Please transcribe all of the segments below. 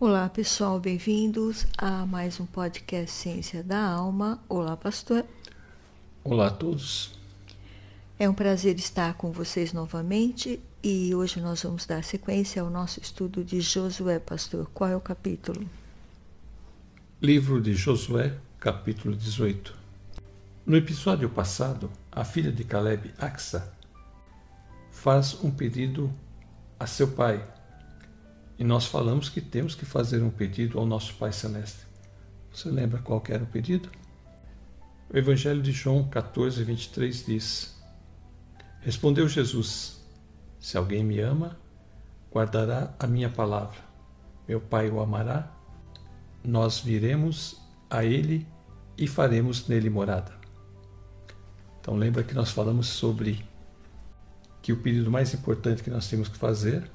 Olá pessoal, bem-vindos a mais um podcast Ciência da Alma. Olá, pastor. Olá a todos. É um prazer estar com vocês novamente e hoje nós vamos dar sequência ao nosso estudo de Josué, pastor. Qual é o capítulo? Livro de Josué, capítulo 18. No episódio passado, a filha de Caleb, Axa, faz um pedido a seu pai e nós falamos que temos que fazer um pedido ao nosso Pai Celeste. Você lembra qual era o pedido? O Evangelho de João 14, 23 diz: Respondeu Jesus: Se alguém me ama, guardará a minha palavra. Meu Pai o amará, nós viremos a ele e faremos nele morada. Então lembra que nós falamos sobre que o pedido mais importante que nós temos que fazer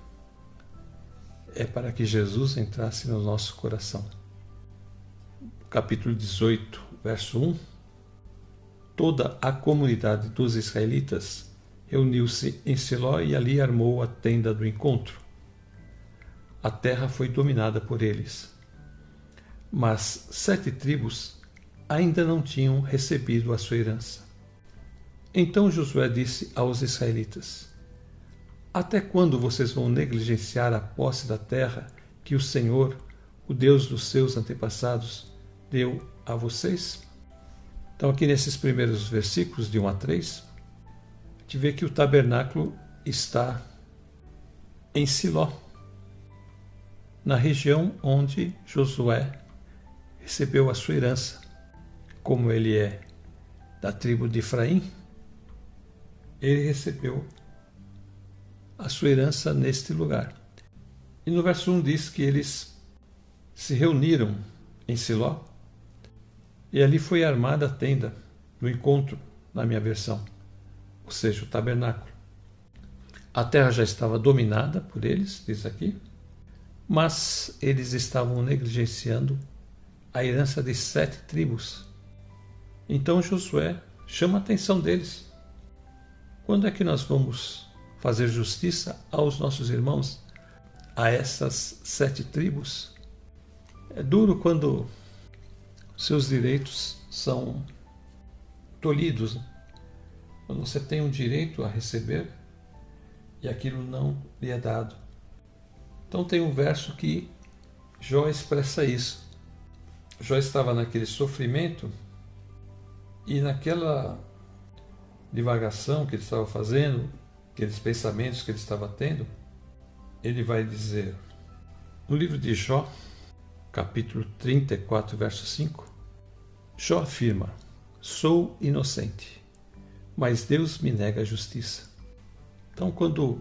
é para que Jesus entrasse no nosso coração. Capítulo 18, verso 1. Toda a comunidade dos israelitas reuniu-se em Siló e ali armou a tenda do encontro. A terra foi dominada por eles. Mas sete tribos ainda não tinham recebido a sua herança. Então Josué disse aos israelitas: até quando vocês vão negligenciar a posse da terra que o Senhor, o Deus dos seus antepassados, deu a vocês? Então, aqui nesses primeiros versículos, de 1 a 3, a gente vê que o tabernáculo está em Siló, na região onde Josué recebeu a sua herança. Como ele é da tribo de Efraim, ele recebeu a sua herança neste lugar. E no verso 1 diz que eles se reuniram em Siló e ali foi armada a tenda do encontro, na minha versão, ou seja, o tabernáculo. A terra já estava dominada por eles, diz aqui, mas eles estavam negligenciando a herança de sete tribos. Então Josué chama a atenção deles. Quando é que nós vamos fazer justiça aos nossos irmãos, a essas sete tribos. É duro quando seus direitos são tolhidos. Quando você tem um direito a receber e aquilo não lhe é dado. Então tem um verso que Jó expressa isso. Jó estava naquele sofrimento e naquela divagação que ele estava fazendo, aqueles pensamentos que ele estava tendo, ele vai dizer, no livro de Jó, capítulo 34, verso 5, Jó afirma: Sou inocente, mas Deus me nega a justiça. Então, quando,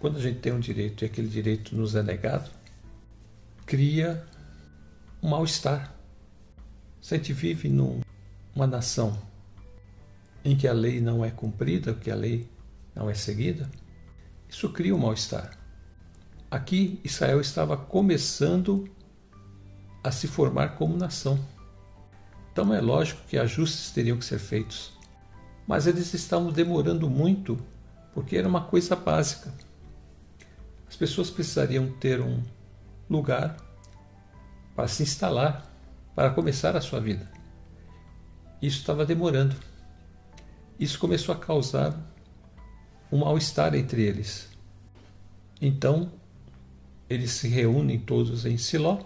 quando a gente tem um direito e aquele direito nos é negado, cria um mal-estar. Se a gente vive numa nação em que a lei não é cumprida, que a lei não é seguida, isso cria um mal-estar. Aqui, Israel estava começando a se formar como nação. Então é lógico que ajustes teriam que ser feitos. Mas eles estavam demorando muito porque era uma coisa básica. As pessoas precisariam ter um lugar para se instalar, para começar a sua vida. Isso estava demorando. Isso começou a causar um mal-estar entre eles. Então, eles se reúnem todos em Siló.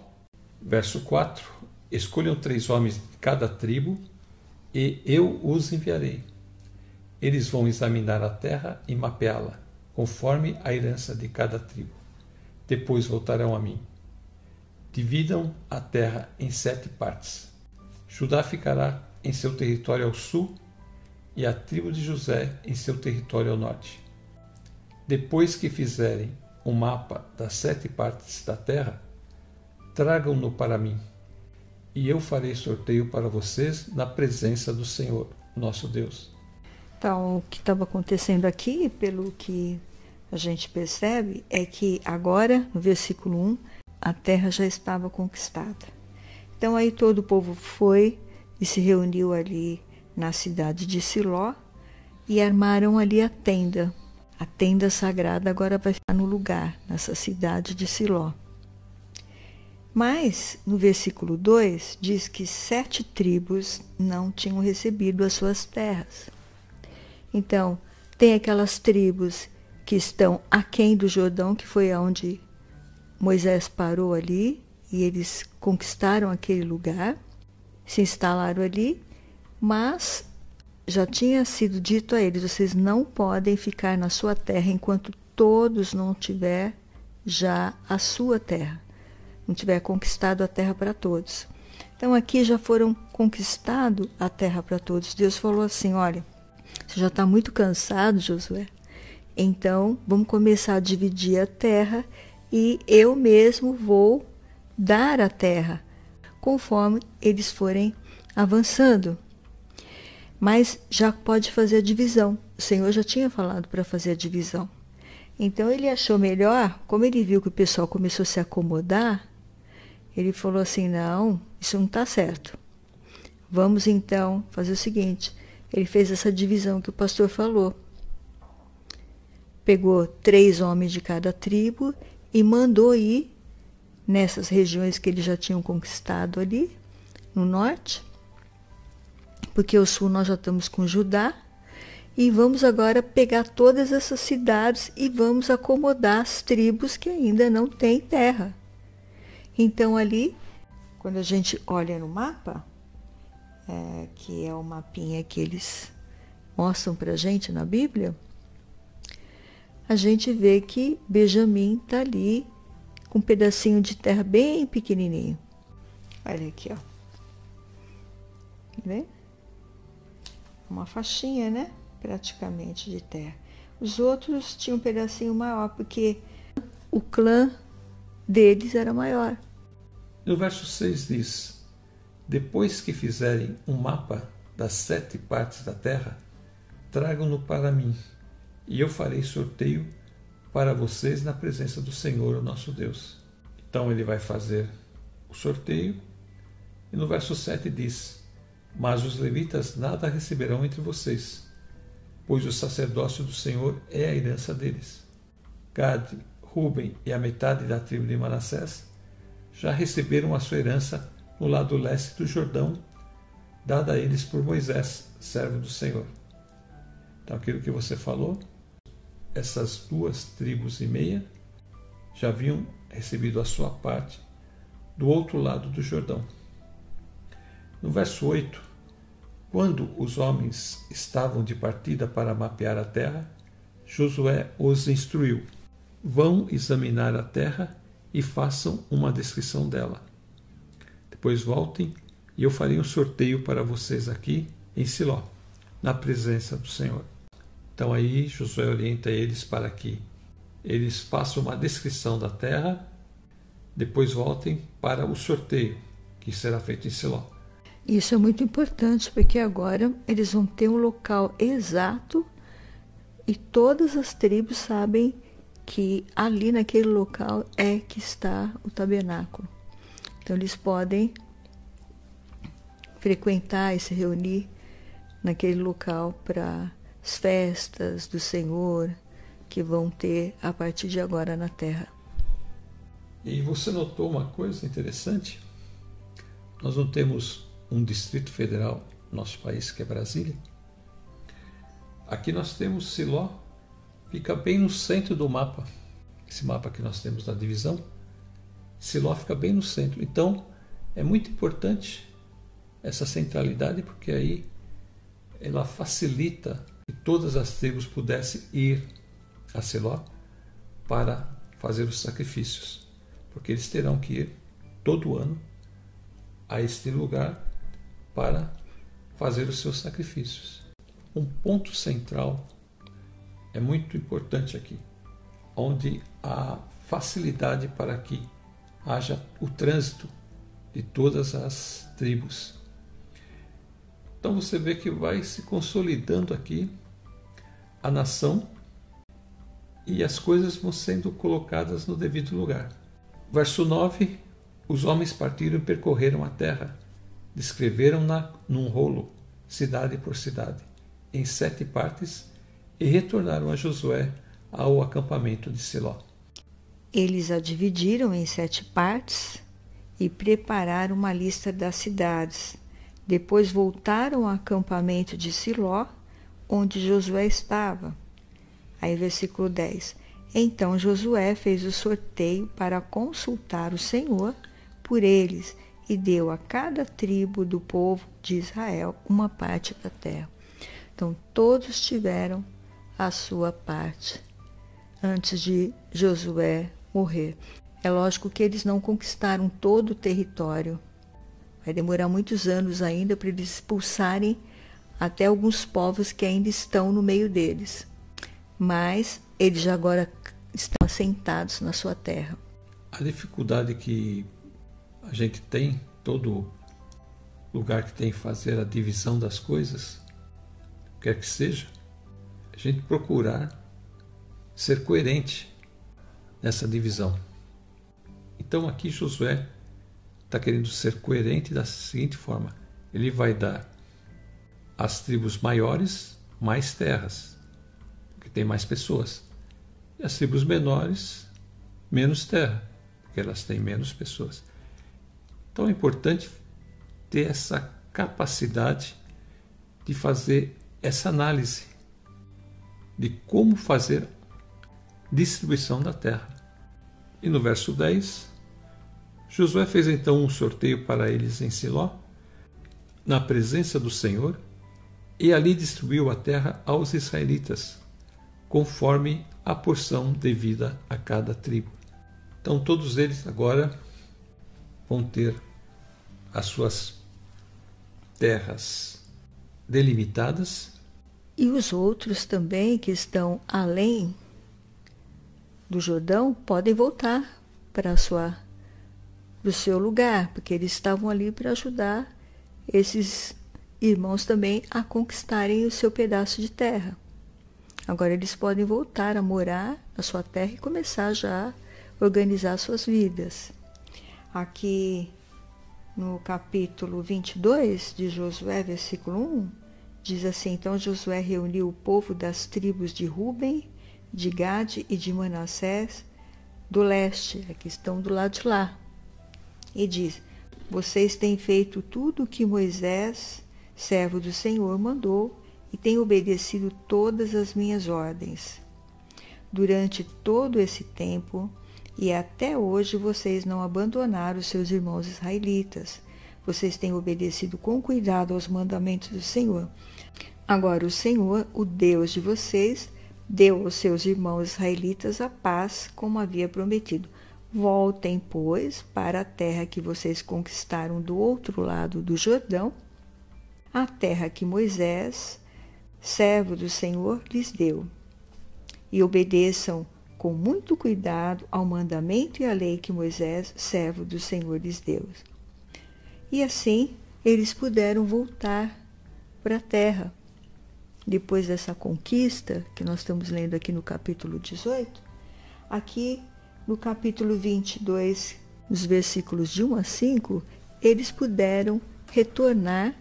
Verso 4: Escolham três homens de cada tribo, e eu os enviarei. Eles vão examinar a terra e mapeá-la, conforme a herança de cada tribo. Depois voltarão a mim. Dividam a terra em sete partes. Judá ficará em seu território ao sul e a tribo de José em seu território ao norte. Depois que fizerem um mapa das sete partes da terra, tragam-no para mim, e eu farei sorteio para vocês na presença do Senhor, nosso Deus. Então, o que estava acontecendo aqui, pelo que a gente percebe, é que agora, no versículo 1, a terra já estava conquistada. Então, aí todo o povo foi e se reuniu ali na cidade de Siló e armaram ali a tenda. A tenda sagrada agora vai estar no lugar, nessa cidade de Siló. Mas no versículo 2 diz que sete tribos não tinham recebido as suas terras. Então, tem aquelas tribos que estão aquém do Jordão, que foi aonde Moisés parou ali, e eles conquistaram aquele lugar, se instalaram ali, mas já tinha sido dito a eles: vocês não podem ficar na sua terra enquanto todos não tiver já a sua terra, não tiver conquistado a terra para todos. Então aqui já foram conquistado a terra para todos. Deus falou assim: olha, você já está muito cansado, Josué. Então vamos começar a dividir a terra e eu mesmo vou dar a terra conforme eles forem avançando. Mas já pode fazer a divisão. O Senhor já tinha falado para fazer a divisão. Então ele achou melhor, como ele viu que o pessoal começou a se acomodar, ele falou assim: não, isso não está certo. Vamos então fazer o seguinte: ele fez essa divisão que o pastor falou. Pegou três homens de cada tribo e mandou ir nessas regiões que eles já tinham conquistado ali, no norte, porque o sul nós já estamos com Judá, e vamos agora pegar todas essas cidades e vamos acomodar as tribos que ainda não têm terra. Então ali, quando a gente olha no mapa, é, que é o mapinha que eles mostram para a gente na Bíblia, a gente vê que Benjamim está ali com um pedacinho de terra bem pequenininho. Olha aqui, ó. Vê? Uma faixinha, né? Praticamente de terra. Os outros tinham um pedacinho maior, porque o clã deles era maior. No verso 6 diz: Depois que fizerem um mapa das sete partes da terra, tragam-no para mim e eu farei sorteio para vocês na presença do Senhor, o nosso Deus. Então ele vai fazer o sorteio, e no verso 7 diz: Mas os levitas nada receberão entre vocês, pois o sacerdócio do Senhor é a herança deles. Gade, Ruben e a metade da tribo de Manassés já receberam a sua herança no lado leste do Jordão, dada a eles por Moisés, servo do Senhor. Então, aquilo que você falou, essas duas tribos e meia já haviam recebido a sua parte do outro lado do Jordão. No verso 8, quando os homens estavam de partida para mapear a terra, Josué os instruiu: Vão examinar a terra e façam uma descrição dela. Depois voltem e eu farei um sorteio para vocês aqui em Siló, na presença do Senhor. Então aí Josué orienta eles para que eles façam uma descrição da terra, depois voltem para o sorteio que será feito em Siló. Isso é muito importante porque agora eles vão ter um local exato e todas as tribos sabem que ali naquele local é que está o tabernáculo. Então eles podem frequentar e se reunir naquele local para as festas do Senhor que vão ter a partir de agora na terra. E você notou uma coisa interessante? Nós não temos um distrito federal no nosso país, que é Brasília. Aqui nós temos Siló, fica bem no centro do mapa. Esse mapa que nós temos da divisão, Siló fica bem no centro. Então, é muito importante essa centralidade, porque aí ela facilita que todas as tribos pudessem ir a Siló para fazer os sacrifícios, porque eles terão que ir todo ano a este lugar para fazer os seus sacrifícios. Um ponto central é muito importante aqui, onde há facilidade para que haja o trânsito de todas as tribos então você vê que vai se consolidando aqui a nação e as coisas vão sendo colocadas no devido lugar. Verso 9: Os homens partiram e percorreram a terra, descreveram-na num rolo, cidade por cidade, em sete partes, e retornaram a Josué ao acampamento de Siló. Eles a dividiram em sete partes e prepararam uma lista das cidades. Depois voltaram ao acampamento de Siló, onde Josué estava. Aí, versículo 10. Então Josué fez o sorteio para consultar o Senhor por eles e deu a cada tribo do povo de Israel uma parte da terra. Então todos tiveram a sua parte antes de Josué morrer. É lógico que eles não conquistaram todo o território. Vai demorar muitos anos ainda para eles expulsarem até alguns povos que ainda estão no meio deles. Mas eles já agora estão assentados na sua terra. A dificuldade que a gente tem, todo lugar que tem que fazer a divisão das coisas, quer que seja, a gente procurar ser coerente nessa divisão. Então aqui Josué está querendo ser coerente da seguinte forma: ele vai dar às tribos maiores mais terras, porque tem mais pessoas, e as tribos menores menos terra, porque elas têm menos pessoas. Então é importante ter essa capacidade de fazer essa análise de como fazer distribuição da terra. E no verso 10, Josué fez então um sorteio para eles em Siló, na presença do Senhor, e ali distribuiu a terra aos israelitas, conforme a porção devida a cada tribo. Então todos eles agora vão ter as suas terras delimitadas. E os outros também que estão além do Jordão podem voltar para sua o seu lugar, porque eles estavam ali para ajudar esses irmãos também a conquistarem o seu pedaço de terra. Agora eles podem voltar a morar na sua terra e começar já a organizar suas vidas. Aqui no capítulo 22 de Josué, versículo 1, diz assim: Então Josué reuniu o povo das tribos de Ruben, de Gade e de Manassés do leste, é que estão do lado de lá. E diz: Vocês têm feito tudo o que Moisés, servo do Senhor, mandou e têm obedecido todas as minhas ordens. Durante todo esse tempo e até hoje vocês não abandonaram seus irmãos israelitas. Vocês têm obedecido com cuidado aos mandamentos do Senhor. Agora, o Senhor, o Deus de vocês, deu aos seus irmãos israelitas a paz, como havia prometido. Voltem, pois, para a terra que vocês conquistaram do outro lado do Jordão, a terra que Moisés, servo do Senhor, lhes deu. E obedeçam com muito cuidado ao mandamento e à lei que Moisés, servo do Senhor, lhes deu. E assim eles puderam voltar para a terra depois dessa conquista, que nós estamos lendo aqui no capítulo 18, aqui no capítulo 22, nos versículos de 1 a 5, eles puderam retornar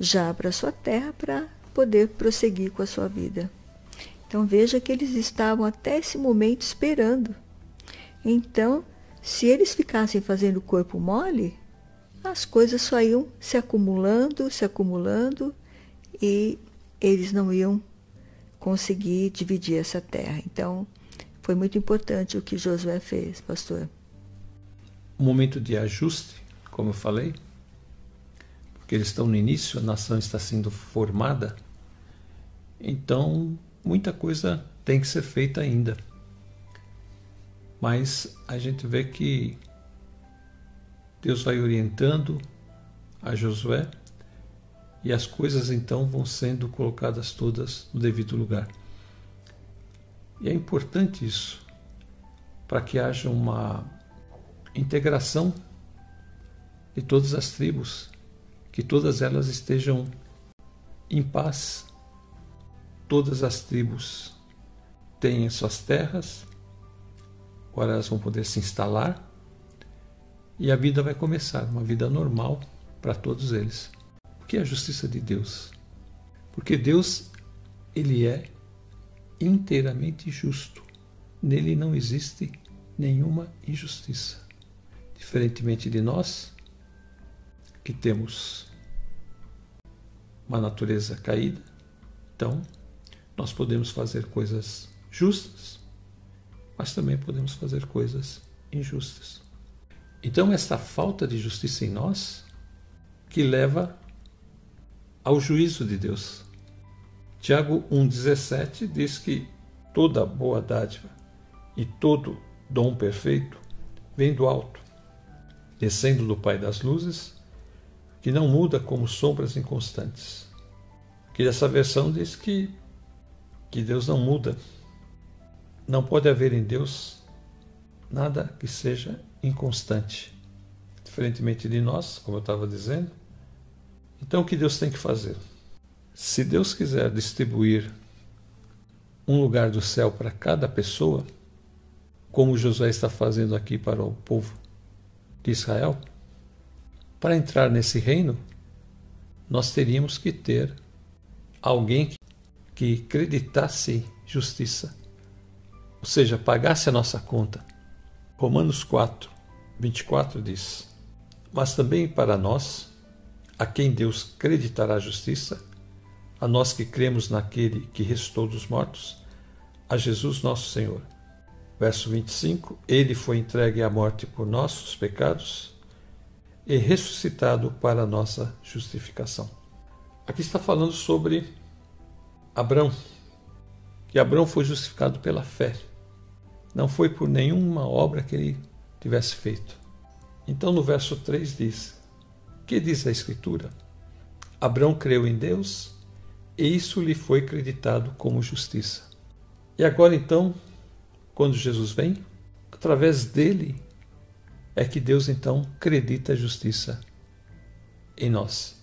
já para sua terra para poder prosseguir com a sua vida. Então veja que eles estavam até esse momento esperando. Então, se eles ficassem fazendo corpo mole, as coisas só iam se acumulando, se acumulando e eles não iam conseguir dividir essa terra. Então, foi muito importante o que Josué fez, pastor. Um momento de ajuste, como eu falei, porque eles estão no início, a nação está sendo formada. Então, muita coisa tem que ser feita ainda. Mas a gente vê que Deus vai orientando a Josué e as coisas então vão sendo colocadas todas no devido lugar. E é importante isso para que haja uma integração de todas as tribos, que todas elas estejam em paz. Todas as tribos têm suas terras, agora elas vão poder se instalar e a vida vai começar, uma vida normal para todos eles. O que é a justiça de Deus? Porque Deus, ele é inteiramente justo. Nele não existe nenhuma injustiça. Diferentemente de nós, que temos uma natureza caída, então nós podemos fazer coisas justas, mas também podemos fazer coisas injustas. Então, esta falta de justiça em nós que leva ao juízo de Deus. Tiago 1,17 diz que toda boa dádiva e todo dom perfeito vem do alto, descendo do Pai das luzes, que não muda como sombras inconstantes. Que essa versão diz que, que Deus não muda. Não pode haver em Deus nada que seja inconstante. Diferentemente de nós, como eu estava dizendo. Então, o que Deus tem que fazer? Se Deus quiser distribuir um lugar do céu para cada pessoa, como Josué está fazendo aqui para o povo de Israel, para entrar nesse reino, nós teríamos que ter alguém que acreditasse justiça, ou seja, pagasse a nossa conta. Romanos 4, 24 diz: Mas também para nós, a quem Deus creditará justiça, a nós que cremos naquele que restou dos mortos, a Jesus nosso Senhor. Verso 25: Ele foi entregue à morte por nossos pecados e ressuscitado para nossa justificação. Aqui está falando sobre Abrão, que Abrão foi justificado pela fé. Não foi por nenhuma obra que ele tivesse feito. Então no verso 3 diz: Que diz a Escritura? Abrão creu em Deus e isso lhe foi acreditado como justiça. E agora então, quando Jesus vem, através dele é que Deus então acredita a justiça em nós.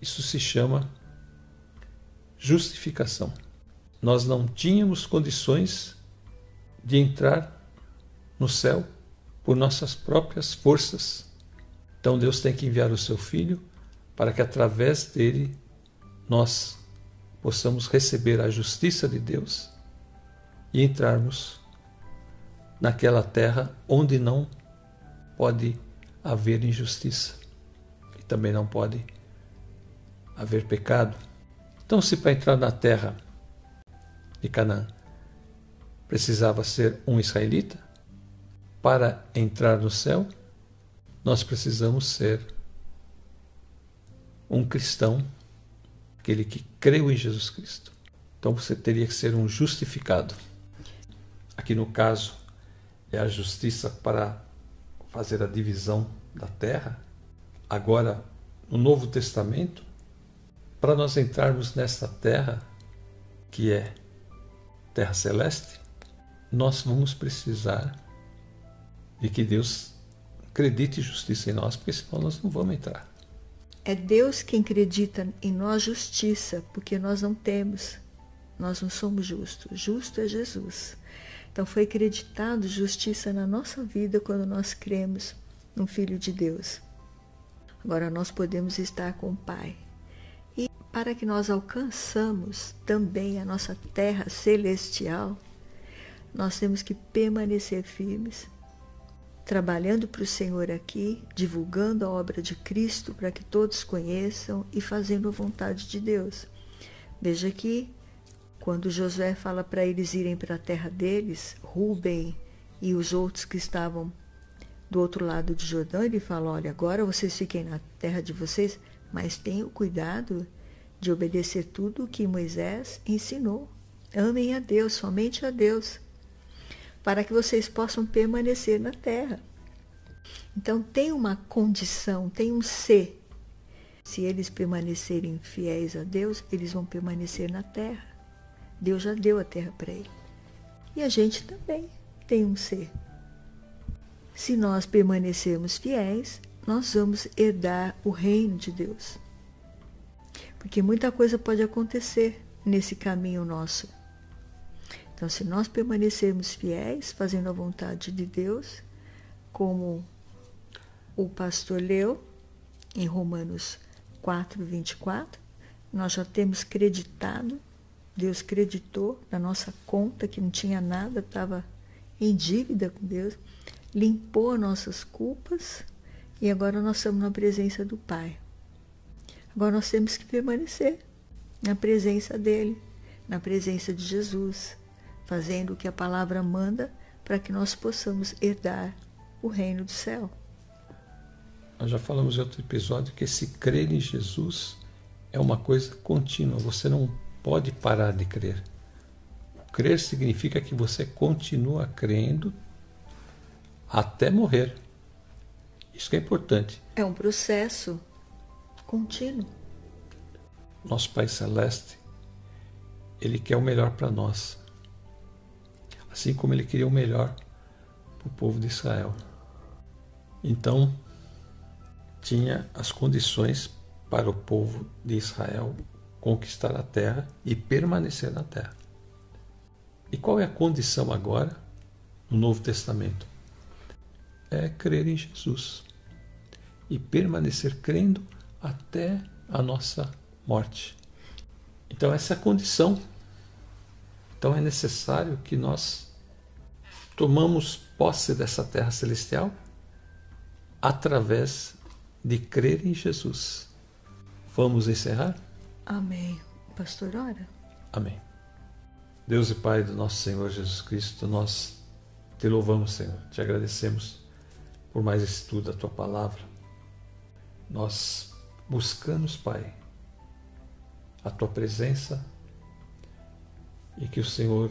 Isso se chama justificação. Nós não tínhamos condições de entrar no céu por nossas próprias forças. Então Deus tem que enviar o seu filho para que através dele nós possamos receber a justiça de Deus e entrarmos naquela terra onde não pode haver injustiça e também não pode haver pecado. Então, se para entrar na terra de Canaã precisava ser um israelita, para entrar no céu, nós precisamos ser um cristão, aquele que creu em Jesus Cristo. Então você teria que ser um justificado. Aqui no caso, é a justiça para fazer a divisão da terra, agora no Novo Testamento, para nós entrarmos nesta terra que é terra celeste, nós vamos precisar de que Deus acredite justiça em nós, porque senão nós não vamos entrar. É Deus quem acredita em nós justiça, porque nós não temos. Nós não somos justos. Justo é Jesus. Então foi acreditado justiça na nossa vida quando nós cremos no Filho de Deus. Agora nós podemos estar com o Pai. Para que nós alcançamos também a nossa terra celestial, nós temos que permanecer firmes, trabalhando para o Senhor aqui, divulgando a obra de Cristo para que todos conheçam e fazendo a vontade de Deus. Veja que quando Josué fala para eles irem para a terra deles, Rubem e os outros que estavam do outro lado de Jordão, ele fala: Olha, agora vocês fiquem na terra de vocês, mas tenham cuidado de obedecer tudo o que Moisés ensinou. Amem a Deus, somente a Deus, para que vocês possam permanecer na terra. Então, tem uma condição, tem um ser. Se eles permanecerem fiéis a Deus, eles vão permanecer na terra. Deus já deu a terra para ele. E a gente também tem um ser. Se nós permanecermos fiéis, nós vamos herdar o reino de Deus. Porque muita coisa pode acontecer nesse caminho nosso. Então, se nós permanecermos fiéis, fazendo a vontade de Deus, como o pastor leu em Romanos 4, 24, nós já temos creditado Deus creditou na nossa conta que não tinha nada, estava em dívida com Deus. limpou nossas culpas e agora nós estamos na presença do Pai. Agora nós temos que permanecer na presença dele, na presença de Jesus, fazendo o que a palavra manda para que nós possamos herdar o reino do céu. Nós já falamos em outro episódio que esse crer em Jesus é uma coisa contínua, você não pode parar de crer. Crer significa que você continua crendo até morrer. Isso é importante. É um processo contínuo. Nosso Pai Celeste, Ele quer o melhor para nós. Assim como Ele queria o melhor para o povo de Israel. Então, tinha as condições para o povo de Israel conquistar a terra e permanecer na terra. E qual é a condição agora no Novo Testamento? É crer em Jesus e permanecer crendo até a nossa morte. Então, essa é a condição. Então, é necessário que nós tomamos posse dessa terra celestial através de crer em Jesus. Vamos encerrar? Amém. Pastor, ora. Amém. Deus e Pai do nosso Senhor Jesus Cristo, nós te louvamos, Senhor, te agradecemos por mais estudo da tua palavra. Nós buscamos, Pai, a tua presença e que o Senhor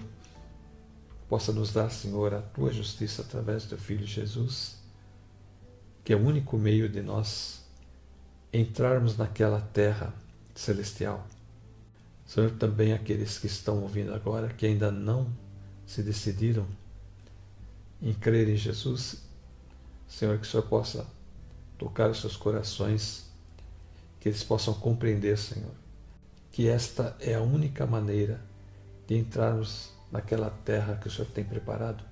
possa nos dar, Senhor, a tua justiça através do teu filho Jesus, que é o único meio de nós entrarmos naquela terra celestial. Senhor, também aqueles que estão ouvindo agora, que ainda não se decidiram em crer em Jesus, Senhor, que o Senhor possa tocar os seus corações, eles possam compreender, Senhor, que esta é a única maneira de entrarmos naquela terra que o Senhor tem preparado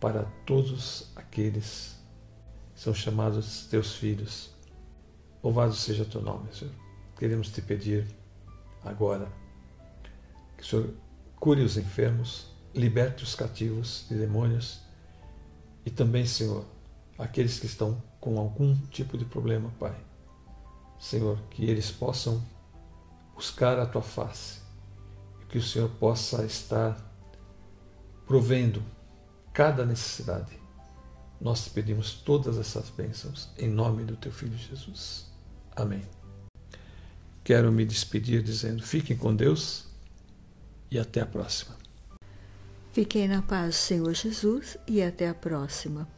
para todos aqueles que são chamados teus filhos. Louvado seja teu nome, Senhor. Queremos te pedir agora. Que o Senhor cure os enfermos, liberte os cativos de demônios e também, Senhor, aqueles que estão com algum tipo de problema, Pai. Senhor, que eles possam buscar a tua face e que o Senhor possa estar provendo cada necessidade. Nós te pedimos todas essas bênçãos em nome do teu filho Jesus. Amém. Quero me despedir dizendo: fiquem com Deus e até a próxima. Fiquem na paz, Senhor Jesus, e até a próxima.